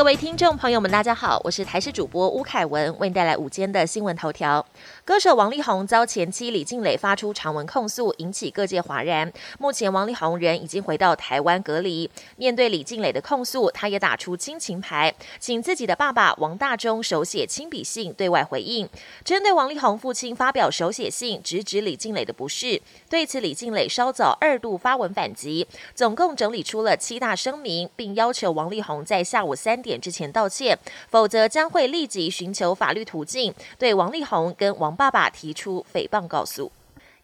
各位听众朋友们，大家好，我是台视主播吴凯文，为您带来午间的新闻头条。歌手王力宏遭前妻李静蕾发出长文控诉，引起各界哗然。目前王力宏人已经回到台湾隔离。面对李静蕾的控诉，他也打出亲情牌，请自己的爸爸王大中手写亲笔信对外回应。针对王力宏父亲发表手写信，直指李静蕾的不是。对此，李静蕾稍早二度发文反击，总共整理出了七大声明，并要求王力宏在下午三点点之前道歉，否则将会立即寻求法律途径，对王力宏跟王爸爸提出诽谤告诉。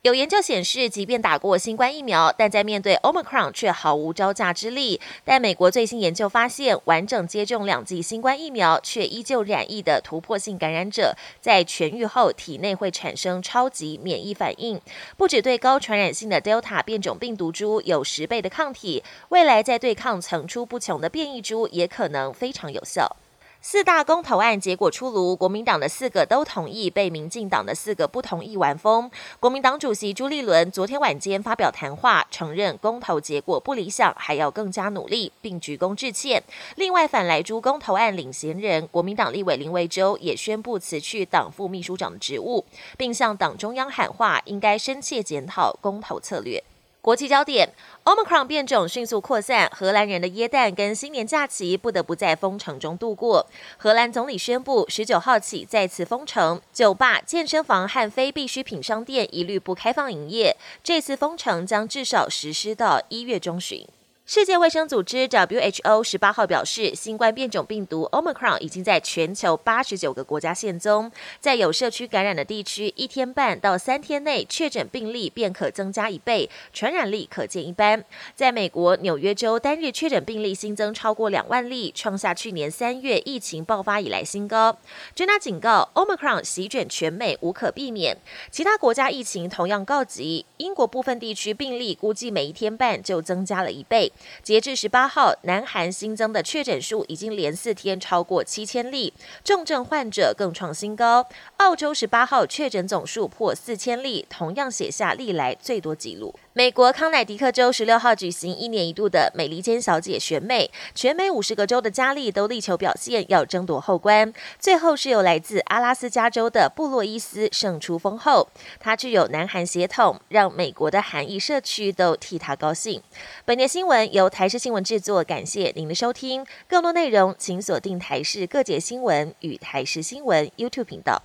有研究显示，即便打过新冠疫苗，但在面对 Omicron 却毫无招架之力。但美国最新研究发现，完整接种两剂新冠疫苗却依旧染疫的突破性感染者，在痊愈后体内会产生超级免疫反应，不只对高传染性的 Delta 变种病毒株有十倍的抗体，未来在对抗层出不穷的变异株也可能非常有效。四大公投案结果出炉，国民党的四个都同意，被民进党的四个不同意完封。国民党主席朱立伦昨天晚间发表谈话，承认公投结果不理想，还要更加努力，并鞠躬致歉。另外，反来珠公投案领衔人国民党立委林维洲也宣布辞去党副秘书长的职务，并向党中央喊话，应该深切检讨公投策略。国际焦点，Omicron 变种迅速扩散，荷兰人的耶诞跟新年假期不得不在封城中度过。荷兰总理宣布，十九号起再次封城，酒吧、健身房和非必需品商店一律不开放营业。这次封城将至少实施到一月中旬。世界卫生组织 （WHO） 十八号表示，新冠变种病毒 Omicron 已经在全球八十九个国家现踪，在有社区感染的地区，一天半到三天内确诊病例便可增加一倍，传染力可见一斑。在美国纽约州，单日确诊病例新增超过两万例，创下去年三月疫情爆发以来新高。专家警告，Omicron 席卷全美无可避免。其他国家疫情同样告急，英国部分地区病例估计每一天半就增加了一倍。截至十八号，南韩新增的确诊数已经连四天超过七千例，重症患者更创新高。澳洲十八号确诊总数破四千例，同样写下历来最多纪录。美国康乃狄克州十六号举行一年一度的美利坚小姐选美，全美五十个州的佳丽都力求表现，要争夺后冠。最后是由来自阿拉斯加州的布洛伊斯胜出封后，她具有南韩血统，让美国的韩裔社区都替她高兴。本节新闻由台视新闻制作，感谢您的收听。更多内容请锁定台视各节新闻与台视新闻 YouTube 频道。